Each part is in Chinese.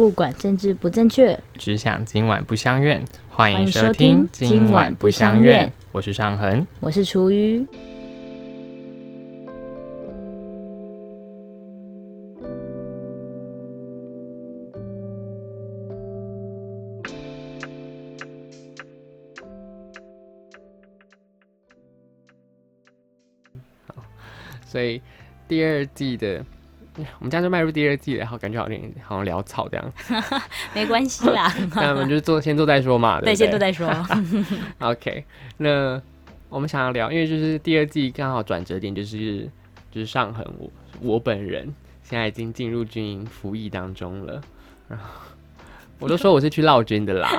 不管政治不正确，只想今晚不相怨。欢迎收听今晚不相怨，我是尚恒。我是厨余。所以第二季的，我们这样就迈入第二季了，然后感觉好像好像潦草这样。没关系啦，那我们就做先做再说嘛，对，不先做再说。OK，那我们想要聊，因为就是第二季刚好转折点就是就是上恒我我本人现在已经进入军营服役当中了，然后我都说我是去闹军的啦，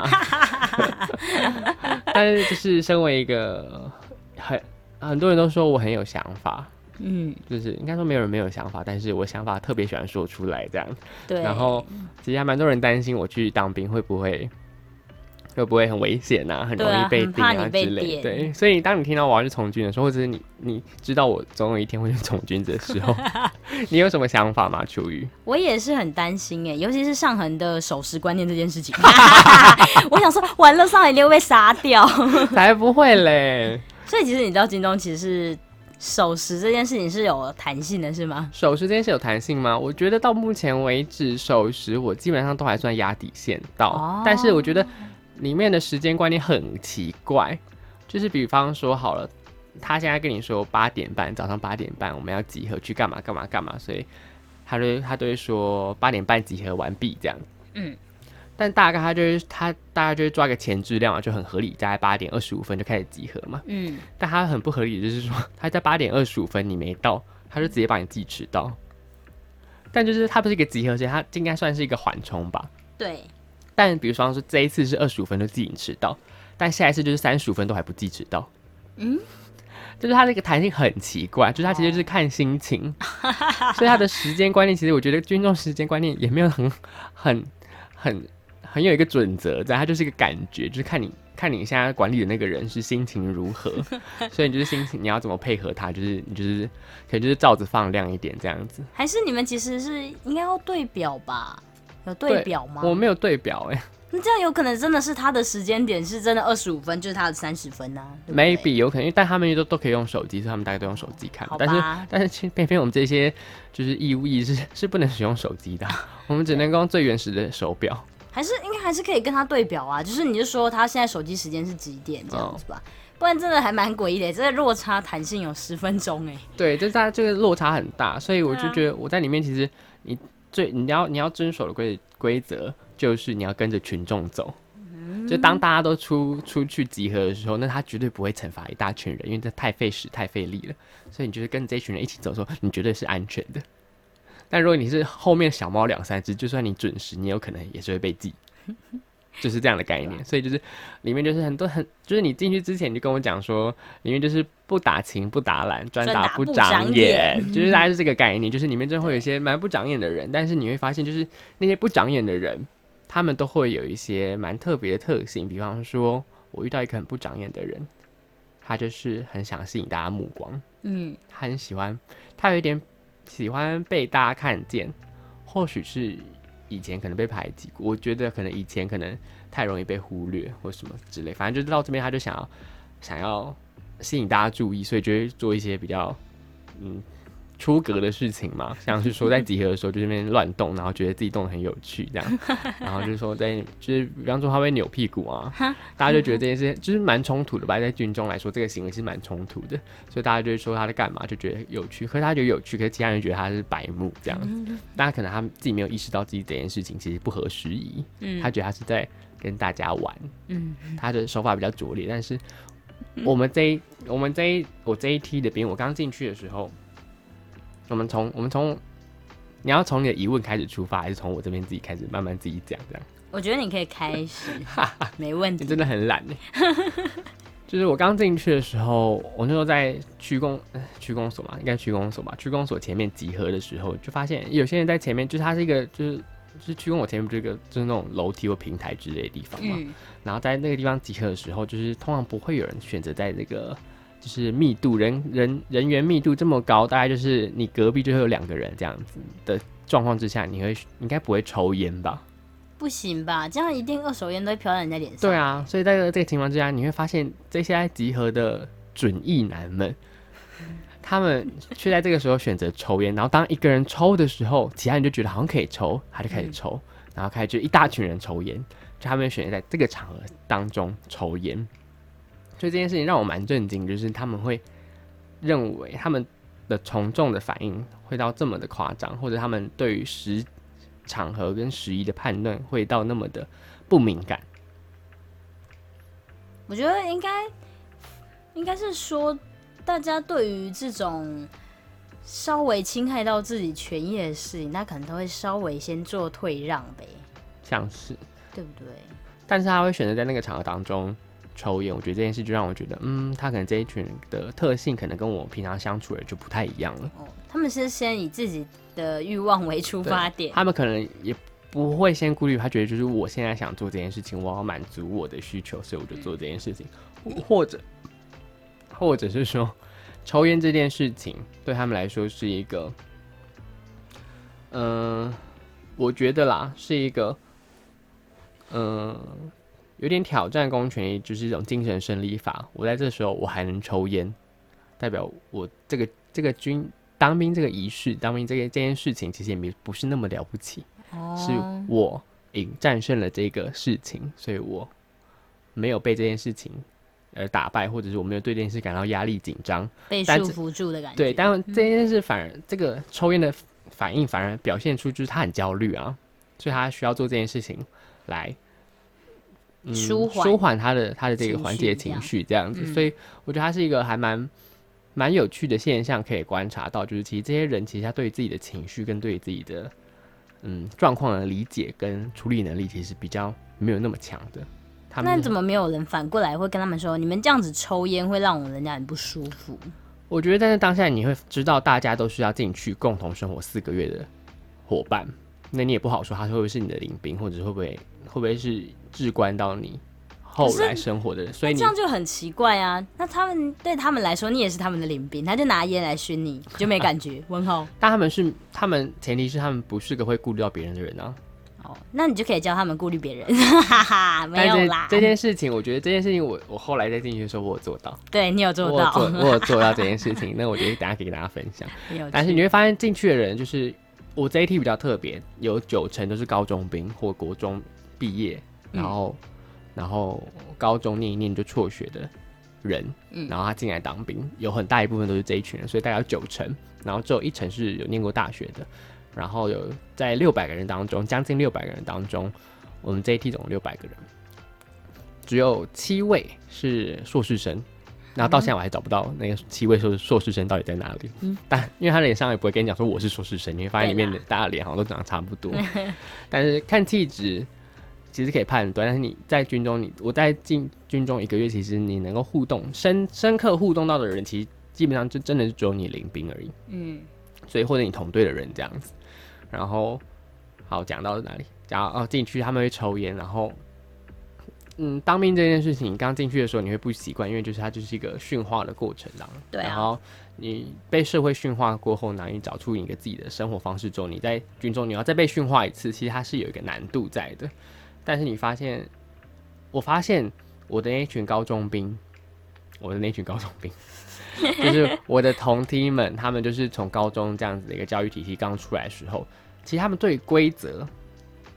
但是就是身为一个很很多人都说我很有想法。嗯，就是应该说没有人没有想法，但是我想法特别喜欢说出来这样。对。然后其实还蛮多人担心我去当兵会不会会不会很危险啊，很容易被定啊之类。的对，所以当你听到我要去从军的时候，或者是你你知道我总有一天会去从军的时候，你有什么想法吗？秋雨？我也是很担心哎，尤其是上恒的守时观念这件事情。我想说，完了，上恒一定会被杀掉。才不会嘞！所以其实你知道，京东其实是守时这件事情是有弹性的，是吗？守时这件事有弹性吗？我觉得到目前为止，守时我基本上都还算压底线到，哦但是我觉得里面的时间观念很奇怪，就是比方说好了，他现在跟你说八点半，早上八点半我们要集合去干嘛干嘛干嘛，所以他就他都会说八点半集合完毕这样，嗯。但大概他就是他大概就是抓个前置量嘛，就很合理，大概八点二十五分就开始集合嘛。嗯，但他很不合理，就是说他在八点二十五分你没到，他就直接把你记迟到。但就是它不是一个集合时间，它应该算是一个缓冲吧。对，但比如说说这一次是二十五分就记你迟到，但下一次就是三十五分都还不记迟到。嗯，就是它这个弹性很奇怪，就是它其实就是看心情，所以它的时间观念其实我觉得军中时间观念也没有很很很很有一个准则在，它就是一个感觉，就是看你看你现在管理的那个人是心情如何，所以你就是心情你要怎么配合他，就是你就是可能就是罩子放亮一点这样子。还是你们其实是应该要对表吧？有对表吗？我没有对表哎、那这样有可能真的是他的时间点是真的二十五分，就是他的三十分呐、对对 maybe 有可能，因为但他们都都可以用手机，所以他们大概都用手机看好。但是吧但是其实偏偏我们这些就是义务役是是不能使用手机的，我们只能够用最原始的手表。还是应该还是可以跟他对表啊，就是你就说他现在手机时间是几点这样子吧，不然真的还蛮诡异的，这个落差弹性有十分钟哎、对，就是它这个落差很大，所以我就觉得我在里面其实你最你要你要遵守的规规则就是你要跟着群众走。就当大家都出出去集合的时候，那他绝对不会惩罚一大群人，因为这太费时太费力了。所以你就是跟着这群人一起走的时候，你绝对是安全的。但如果你是后面小猫两三只，就算你准时，你有可能也是会被记，就是这样的概念。所以就是里面就是很多很，就是你进去之前你就跟我讲说，里面就是不打情不打懒，专专打不长长眼眼，就是大概是这个概念。就是里面真的会有一些蛮不长眼的人，但是你会发现，就是那些不长眼的人，他们都会有一些蛮特别的特性。比方说，我遇到一个很不长眼的人，他就是很想吸引大家目光，嗯，他很喜欢，他有一点喜欢被大家看见，或许是以前可能被排挤过，我觉得可能以前可能太容易被忽略或什么之类，反正就是到这边他就想要想要吸引大家注意，所以就会做一些比较嗯出格的事情嘛，像是说在集合的时候就那边乱动，然后觉得自己动得很有趣这样，然后就是说在就是比方说他会扭屁股啊，大家就觉得这件事就是蛮冲突的吧，在军中来说这个行为是蛮冲突的，所以大家就会说他在干嘛，就觉得有趣，可是他觉得有趣，可是其他人觉得他是白目这样。子，大家可能他自己没有意识到自己这件事情其实不合时宜，嗯。他觉得他是在跟大家玩，嗯，他的手法比较拙劣，但是我们这一我们这一我这一梯的兵，我刚进去的时候，我们从我们从你要从你的疑问开始出发，还是从我这边自己开始慢慢自己讲这样？我觉得你可以开始，没问题。你真的很懒呢。就是我刚进去的时候，我那时候在区公呃区公所嘛，应该区公所吧，区公所前面集合的时候，就发现有些人在前面，就是它是一个就是就是区公所前面不是一个就是那种楼梯或平台之类的地方嘛，嗯，然后在那个地方集合的时候，就是通常不会有人选择在这个就是密度人人人员密度这么高，大概就是你隔壁就会有两个人这样子的状况之下，你会应该不会抽烟吧？不行吧？这样一定二手烟都会飘到人家脸上。对啊，所以在这个情况之下，你会发现这些集合的准意男们，他们却在这个时候选择抽烟。然后当一个人抽的时候，其他人就觉得好像可以抽，他就开始抽，然后开始就一大群人抽烟，就他们选择在这个场合当中抽烟。所以这件事情让我蛮震惊，就是他们会认为他们的从众的反应会到这么的夸张，或者他们对于时场合跟时宜的判断会到那么的不敏感。我觉得应该应该是说，大家对于这种稍微侵害到自己权益的事情，那可能都会稍微先做退让呗，像是对不对？但是他会选择在那个场合当中抽烟，我觉得这件事就让我觉得，嗯，他可能这一群人的特性可能跟我平常相处的就不太一样了。哦，他们是先以自己的欲望为出发点，他们可能也不会先顾虑，他觉得就是我现在想做这件事情，我要满足我的需求，所以我就做这件事情，或者或者是说，抽烟这件事情对他们来说是一个，嗯、我觉得啦，是一个，嗯、有点挑战公权力，就是一种精神胜利法。我在这时候我还能抽烟，代表我这个这个军当兵这个仪式，当兵这个这件事情，其实也没不是那么了不起，哦是我赢战胜了这个事情，所以我没有被这件事情而打败，或者是我没有对这件事感到压力紧张。被束缚住的感觉。对，但这件事反而这个抽烟的反应反而表现出就是他很焦虑啊，所以他需要做这件事情来。嗯舒缓舒缓他的他的这个缓解情绪这样子，嗯所以我觉得他是一个还蛮蛮有趣的现象，可以观察到，就是其实这些人其实他对于自己的情绪跟对于自己的嗯状况的理解跟处理能力，其实比较没有那么强的。他们那怎么没有人反过来会跟他们说，你们这样子抽烟会让我人家很不舒服？我觉得在那当下，你会知道大家都是要进去共同生活四个月的伙伴，那你也不好说他会不会是你的领兵，或者是会不会会不会是至关到你后来生活的人，所以你这样就很奇怪啊！那他们对他们来说，你也是他们的领兵，他就拿烟来熏你，就没感觉。问候 但他们是他们前提是他们不是个会顾虑到别人的人啊。哦，那你就可以教他们顾虑别人，哈哈，没有啦。这件事情，我觉得这件事情我我后来在进去的时候，我有做到，对你有做到，我有做 我有做到这件事情，那我觉得等下可以跟大家分享。有但是你会发现进去的人，就是我这一题比较特别，有九成都是高中兵或国中毕业，然后、然后高中念一念就辍学的人，嗯然后他进来当兵，有很大一部分都是这一群人，所以大概有九成，然后只有一成是有念过大学的，然后有在六百个人当中，将近六百个人当中，我们这一批总共六百个人，只有七位是硕士生。然后到现在我还找不到那个七位硕硕士生到底在哪里。嗯但因为他脸上也不会跟你讲说我是硕士生，你会发现里面的大家脸好像都长得差不多。但是看气质其实可以判断，但是你在军中你，我在进军中一个月，其实你能够互动深深刻互动到的人，其实基本上就真的是只有你领兵而已。嗯，所以或者你同队的人这样子。然后好讲到哪里？讲到哦进去他们会抽烟，然后嗯当兵这件事情，刚进去的时候你会不习惯，因为就是它就是一个驯化的过程啦。对啊然后你被社会驯化过后难以找出你一个自己的生活方式之后，你在军中你要再被驯化一次，其实它是有一个难度在的。但是你发现，我发现我的那群高中兵，我的那群高中兵。就是我的同梯们，他们就是从高中这样子的一个教育体系刚出来的时候，其实他们对规则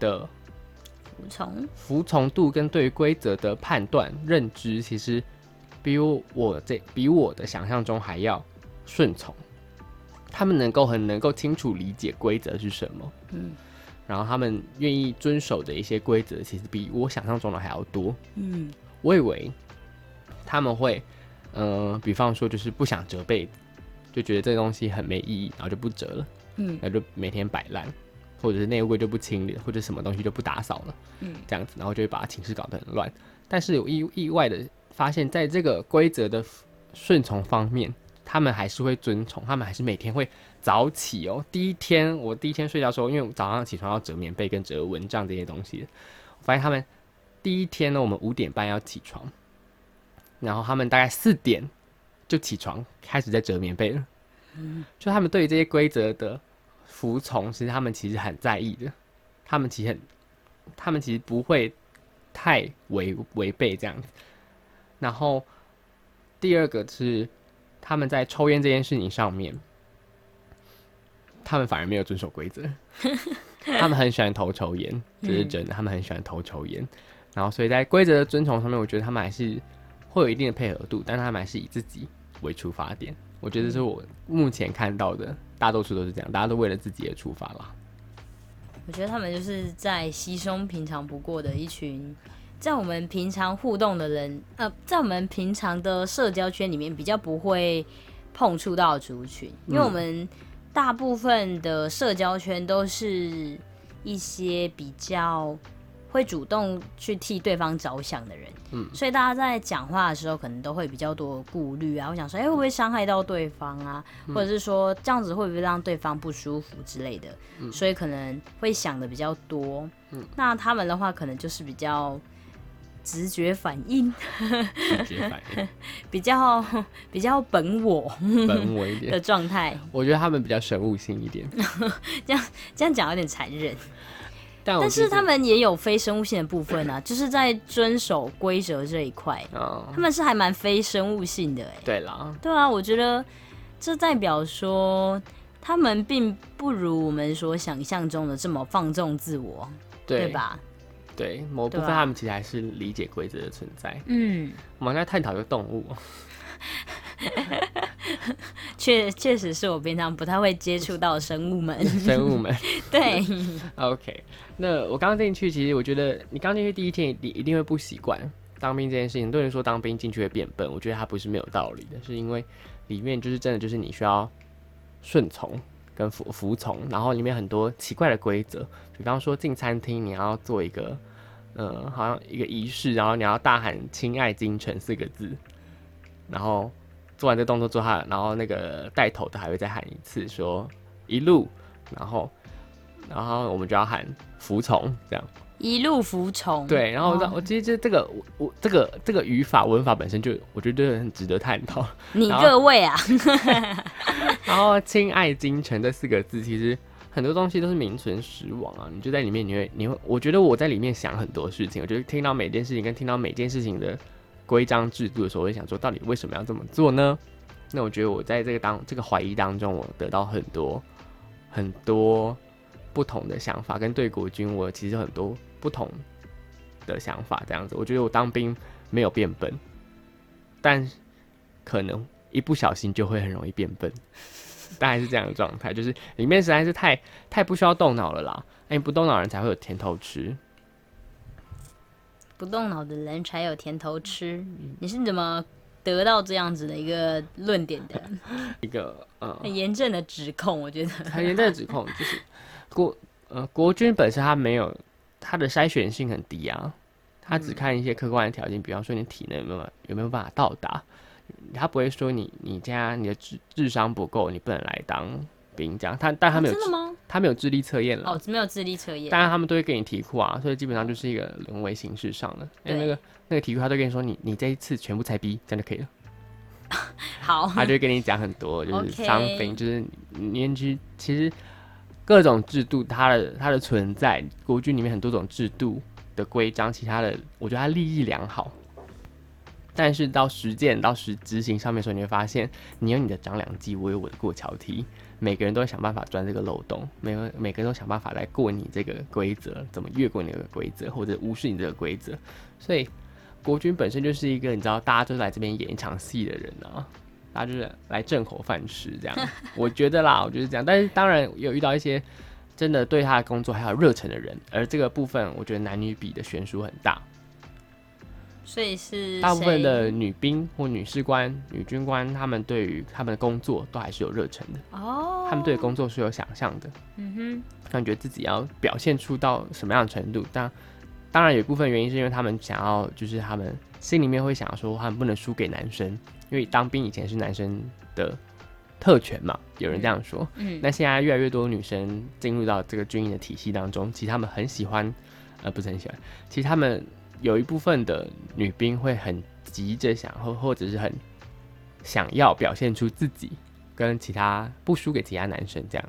的服从，服从度跟对规则的判断认知，其实比我这比我的想象中还要顺从。他们能够很能够清楚理解规则是什么，嗯然后他们愿意遵守的一些规则，其实比我想象中的还要多。嗯我以为他们会，呃，比方说就是不想折被子，就觉得这东西很没意义，然后就不折了，嗯然后就每天摆烂，或者是内务柜就不清理，或者什么东西就不打扫了，嗯，这样子，然后就会把寝室搞得很乱。但是有意意外的发现，在这个规则的顺从方面，他们还是会遵从，他们还是每天会早起哦。第一天我第一天睡觉的时候，因为早上起床要折棉被跟折蚊帐这些东西，我发现他们第一天呢，我们五点半要起床，然后他们大概四点就起床开始在折棉被了。就他们对于这些规则的服从，其实他们其实很在意的，他们其实很他们其实不会太违违背这样子。然后第二个是他们在抽烟这件事情上面，他们反而没有遵守规则。他们很喜欢偷抽烟，这是真的。他们很喜欢偷抽烟，然后所以在规则的遵从上面，我觉得他们还是会有一定的配合度，但他们还是以自己为出发点。我觉得是我目前看到的，大多数都是这样，大家都为了自己而出发啦。我觉得他们就是在稀松平常不过的一群，在我们平常互动的人，呃，在我们平常的社交圈里面比较不会碰触到族群，因为我们大部分的社交圈都是一些比较会主动去替对方着想的人，嗯，所以大家在讲话的时候可能都会比较多顾虑啊，我想说，哎，会不会伤害到对方啊，或者是说这样子会不会让对方不舒服之类的，所以可能会想的比较多，嗯，那他们的话可能就是比较直觉反应，直觉反应。比较比较本我本我一点。的状态，我觉得他们比较神物性一点，这样这样讲有点残忍。但但是他们也有非生物性的部分啊，就是在遵守规则这一块，他们是还蛮非生物性的哎。对啦，对啊，我觉得这代表说他们并不如我们所想象中的这么放纵自我，对吧？对，某部分他们其实还是理解规则的存在。嗯，我们在探讨一个动物。确确实是我平常不太会接触到生物们，生物们 对。OK，那我刚进去，其实我觉得你刚进去第一天，你一定会不习惯当兵这件事情。很多人说当兵进去会变笨，我觉得它不是没有道理的，是因为里面就是真的就是你需要顺从跟服服从，然后里面很多奇怪的规则，比方说进餐厅你要做一个，呃，好像一个仪式，然后你要大喊“亲爱京城”四个字，然后。做完这动作之后，然后那个带头的还会再喊一次，说一路，然后，然后我们就要喊服从，这样一路服从。对，然后我我其实这这个我我这个这个语法文法本身就我觉得很值得探讨。你各位啊，然后“亲爱京城”这四个字，其实很多东西都是名存实亡啊。你就在里面，你会你会，我觉得我在里面想很多事情，我觉得听到每件事情跟听到每件事情的。规章制度的时候，我就想说，到底为什么要这么做呢？那我觉得我在这个当这个怀疑当中，我得到很多很多不同的想法，跟对国军我其实很多不同的想法。这样子，我觉得我当兵没有变笨，但可能一不小心就会很容易变笨，大概是这样的状态，就是里面实在是太太不需要动脑了啦。哎，不动脑人才会有甜头吃。不动脑的人才有甜头吃，你是怎么得到这样子的一个论点的？一个呃很严正的指控，我觉得很严正的指控就是国呃国军本身他没有他的筛选性很低啊，他只看一些客观的条件，比方说你体能有没有有没有办法到达，他不会说你你家你的智智商不够，你不能来当。兵这样，他但他没有真的吗？他没有智力测验了哦，没有智力测验。当然他们都会给你题库啊，所以基本上就是一个沦为形式上的。为那个那个题库，他都跟你说，你你这一次全部猜 B，这样就可以了。好，他就会跟你讲很多，就是商兵，就是年纪其实各种制度，它的它的存在，国军里面很多种制度的规章，其他的我觉得它利益良好。但是到实践到实执行上面的时候，你会发现，你有你的长两计，我有我的过桥梯。每个人都会想办法钻这个漏洞，每个每个人都想办法来过你这个规则，怎么越过你这个规则，或者无视你这个规则。所以国军本身就是一个你知道，大家都来这边演一场戏的人啊，大家就是来挣口饭吃这样。我觉得啦，我觉得这样。但是当然有遇到一些真的对他的工作还有热忱的人，而这个部分我觉得男女比的悬殊很大。所以是大部分的女兵或女士官、女军官，他们对于他们的工作都还是有热忱的哦。他们对工作是有想象的，嗯哼，感觉自己要表现出到什么样的程度。但当然有一部分原因是因为他们想要，就是他们心里面会想要说，他们不能输给男生，因为当兵以前是男生的特权嘛，有人这样说。嗯，那现在越来越多女生进入到这个军营的体系当中，其实他们很喜欢，呃，不是很喜欢，其实他们。有一部分的女兵会很急着想，或或者是很想要表现出自己跟其他不输给其他男生这样。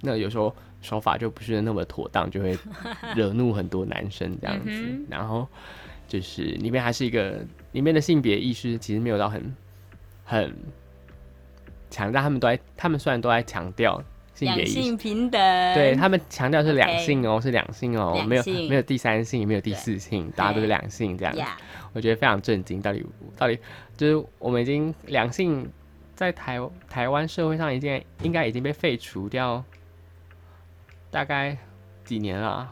那有时候手法就不是那么妥当，就会惹怒很多男生这样子。嗯然后就是里面还是一个里面的性别意识其实没有到很很强大，他们都在他们虽然都在强调性平等，对他们强调是两性哦是两性哦，没有没有第三性，没有第四性，大家都是两性这样我觉得非常震惊，到底到底就是我们已经两性在台台湾社会上已经应该已经被废除掉，大概几年了，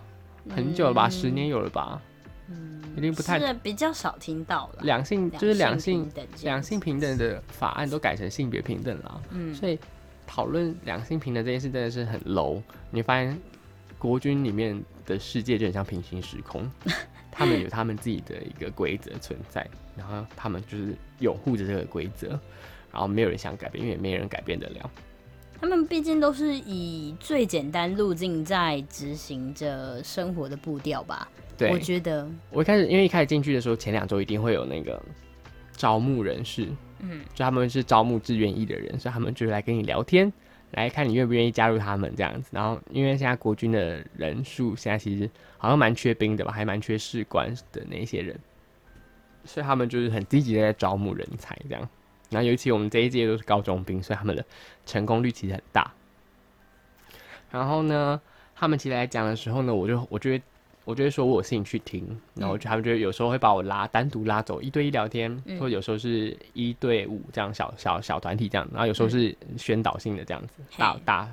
很久了吧，十年有了吧，嗯，一定不太是比较少听到了。两性就是两性两性平等的法案都改成性别平等了，嗯。所以讨论两性平等这件事真的是很 low。你发现国军里面的世界就很像平行时空，他们有他们自己的一个规则存在，然后他们就是拥护着这个规则，然后没有人想改变，因为没人改变得了。他们毕竟都是以最简单路径在执行着生活的步调吧。对，我觉得，我一开始因为一开始进去的时候，前两周一定会有那个招募人士，嗯，就他们是招募志愿役的人，所以他们就来跟你聊天，来看你愿不愿意加入他们这样子。然后因为现在国军的人数现在其实好像蛮缺兵的吧，还蛮缺士官的那些人，所以他们就是很积极的在招募人才这样。然后尤其我们这一届都是高中兵，所以他们的成功率其实很大。然后呢，他们其实来讲的时候呢，我就我就会我就会说我有兴趣听，然后就他们就有时候会把我拉单独拉走一对一聊天，嗯或者有时候是一对五这样小小小团体这样，然后有时候是宣导性的这样子，大大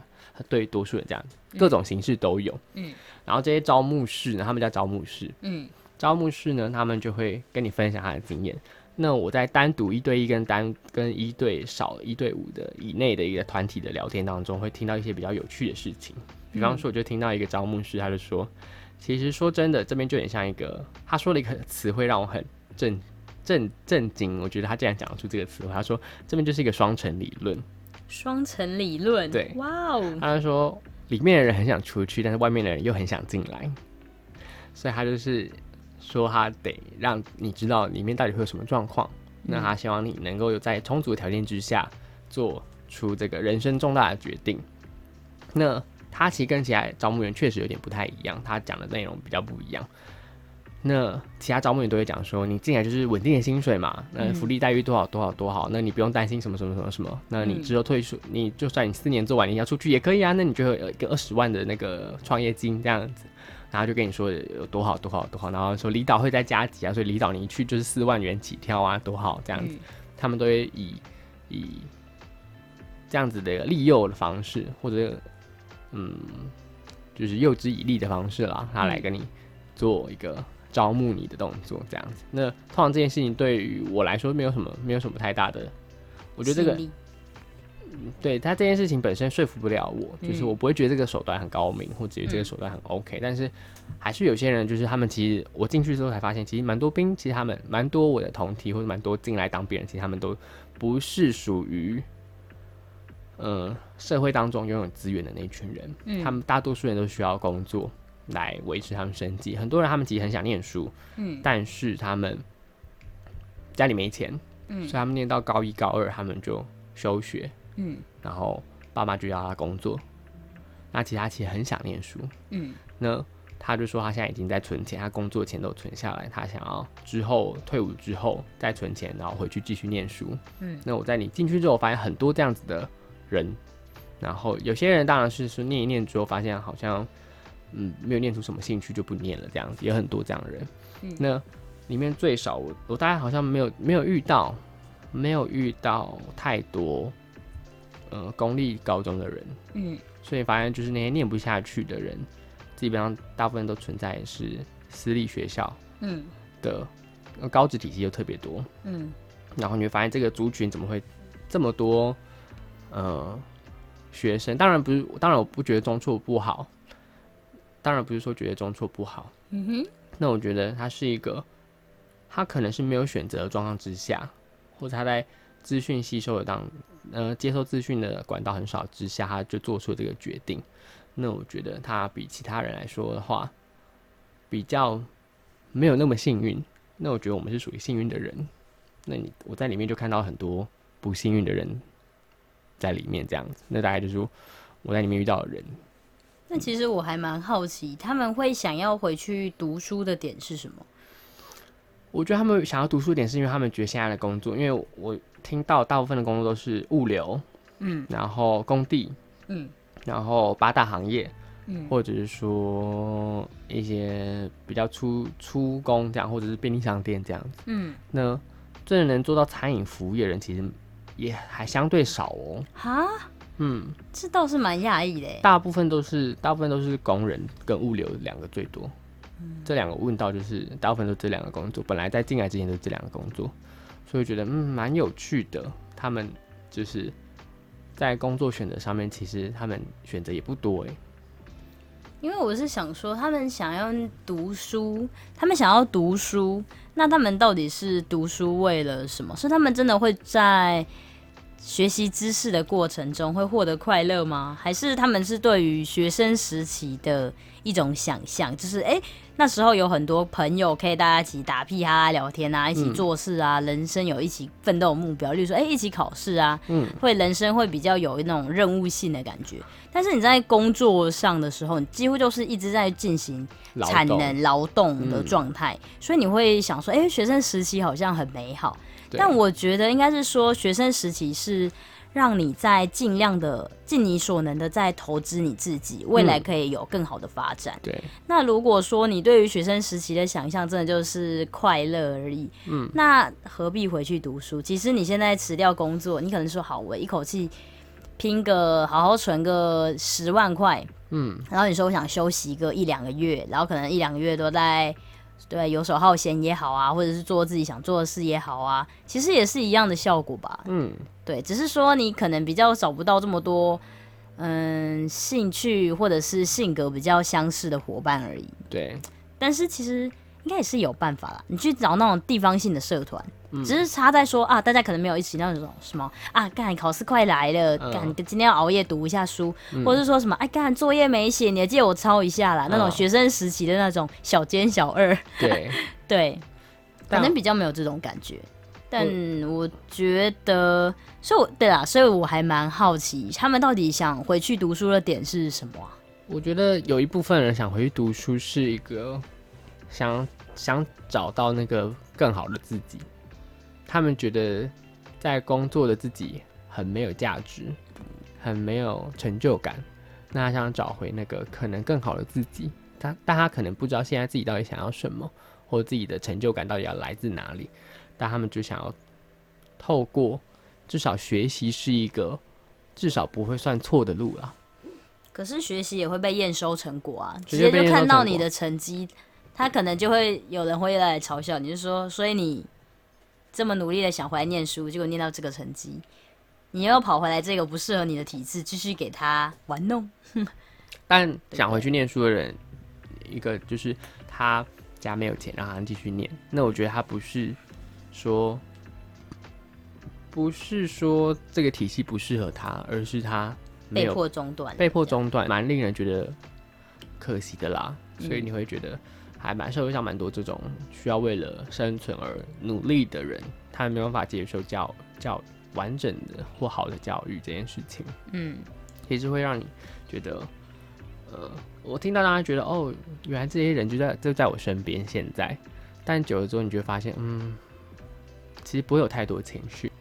对多数人这样，各种形式都有。嗯，然后这些招募室呢，他们叫招募室，嗯招募室呢，他们就会跟你分享他的经验。那我在单独一对一跟单跟一对少一对五的以内的一个团体的聊天当中，会听到一些比较有趣的事情。比方说，我就听到一个招募师，他就说，其实说真的，这边就很像一个，他说了一个词汇让我很震震震惊。我觉得他竟然讲得出这个词汇，他说这边就是一个双层理论。双层理论，对哇哦，他就说里面的人很想出去，但是外面的人又很想进来，所以他就是说他得让你知道里面到底会有什么状况。那他希望你能够有在充足的条件之下做出这个人生重大的决定。那他其实跟其他招募员确实有点不太一样，他讲的内容比较不一样。那其他招募员都会讲说，你进来就是稳定的薪水嘛，那福利待遇多好多好多好，那你不用担心什么什么什么什么。那你之后退出，你就算你四年做完你要出去也可以啊，那你就有一个二十万的那个创业金这样子，然后就跟你说有多好多好多好，然后说离岛会再加急啊，所以离岛你一去就是四万元起跳啊，多好这样子。嗯他们都会以以这样子的利诱的方式，或者嗯，就是诱之以利的方式啦，他来跟你做一个招募你的动作，这样子。那通常这件事情对于我来说没有什么没有什么太大的，我觉得这个对他这件事情本身说服不了我，就是嗯我不会觉得这个手段很高明，或者觉得这个手段很 OK，、但是还是有些人就是他们其实我进去之后才发现，其实蛮多兵，其实他们蛮多我的同体或者蛮多进来当兵人，其实他们都不是属于。呃，社会当中拥有资源的那一群人，嗯他们大多数人都需要工作来维持他们生计。很多人他们其实很想念书，嗯但是他们家里没钱，嗯所以他们念到高一高二，他们就休学，嗯然后爸妈就要他工作。那其实他其实很想念书，嗯那他就说他现在已经在存钱，他工作钱都存下来，他想要之后退伍之后再存钱，然后回去继续念书。嗯，那我在你进去之后，发现很多这样子的人，然后有些人当然是说念一念之后，发现好像嗯没有念出什么兴趣就不念了这样子，也有很多这样的人。嗯。那里面最少我我大概好像没有没有遇到没有遇到太多呃公立高中的人，嗯。所以发现就是那些念不下去的人，基本上大部分都存在是私立学校嗯。的呃高职体系又特别多，嗯。然后你会发现这个族群怎么会这么多呃学生？当然不是，当然我不觉得中辍不好，当然不是说觉得中辍不好，嗯哼，那我觉得他是一个，他可能是没有选择的状况之下，或者他在资讯吸收的当呃接收资讯的管道很少之下，他就做出了这个决定。那我觉得他比其他人来说的话，比较没有那么幸运。那我觉得我们是属于幸运的人。那你我在里面就看到很多不幸运的人在里面这样子。那大概就是我在里面遇到的人。那其实我还蛮好奇，他们会想要回去读书的点是什么？我觉得他们想要读书的点是因为他们觉得现在的工作，因为我听到大部分的工作都是物流，嗯然后工地，嗯然后八大行业，嗯或者是说一些比较出出工这样，或者是便利商店这样子。嗯，那真的能做到餐饮服务业的人，其实也还相对少哦。哈，嗯，这倒是蛮讶异的耶。大部分都是大部分都是工人跟物流两个最多。这两个问到就是大部分都这两个工作，本来在进来之前都是这两个工作，所以觉得嗯蛮有趣的。他们就是在工作选择上面，其实他们选择也不多哎。因为我是想说，他们想要读书，他们想要读书，那他们到底是读书为了什么？是他们真的会在学习知识的过程中会获得快乐吗？还是他们是对于学生时期的一种想象，就是诶，那时候有很多朋友可以大家一起打屁哈哈聊天啊，一起做事啊，人生有一起奋斗目标，例如说诶，一起考试啊，嗯，会人生会比较有那种任务性的感觉。但是你在工作上的时候，你几乎就是一直在进行产能劳动的状态，所以你会想说，哎、学生时期好像很美好。对但我觉得应该是说，学生时期是让你在尽量的尽你所能的在投资你自己，未来嗯可以有更好的发展。对，那如果说你对于学生时期的想象真的就是快乐而已，嗯，那何必回去读书？其实你现在辞掉工作，你可能说好，我一口气拼个好好存个十万块，嗯，然后你说我想休息个一两个月，然后可能一两个月都在对游手好闲也好啊，或者是做自己想做的事也好啊，其实也是一样的效果吧。嗯，对，只是说你可能比较找不到这么多嗯兴趣或者是性格比较相似的伙伴而已。对，但是其实应该也是有办法啦，你去找那种地方性的社团，嗯。只是差在说啊，大家可能没有一起那种什么啊，干考试快来了，嗯。干、今天要熬夜读一下书，或者是说什么哎干作业没写，你借我抄一下啦，那种嗯学生时期的那种小奸小二，对，对，可但能比较没有这种感觉。但我觉得，所以我对啦，所以我还蛮好奇，他们到底想回去读书的点是什么啊？我觉得有一部分人想回去读书，是一个想想找到那个更好的自己。他们觉得在工作的自己很没有价值，很没有成就感。那他想找回那个可能更好的自己，他但他可能不知道现在自己到底想要什么，或自己的成就感到底要来自哪里。但他们就想要透过至少学习是一个至少不会算错的路啦。可是学习也会被验收成果啊，直接就看到你的成绩，他可能就会有人会来嘲笑你，就说，所以你这么努力的想回来念书，结果念到这个成绩，你又跑回来这个不适合你的体制，继续给他玩弄。但想回去念书的人，一个就是他家没有钱让他继续念，那我觉得他不是说不是说这个体系不适合他，而是他被迫中断，被迫中断，蛮令人觉得可惜的啦。嗯所以你会觉得还蛮社会上蛮多这种需要为了生存而努力的人，他们没办法接受教教完整的或好的教育这件事情。嗯，其实会让你觉得，呃，我听到大家觉得，哦，原来这些人就在就在我身边现在，但久了之后，你就会发现，嗯，其实不会有太多情绪。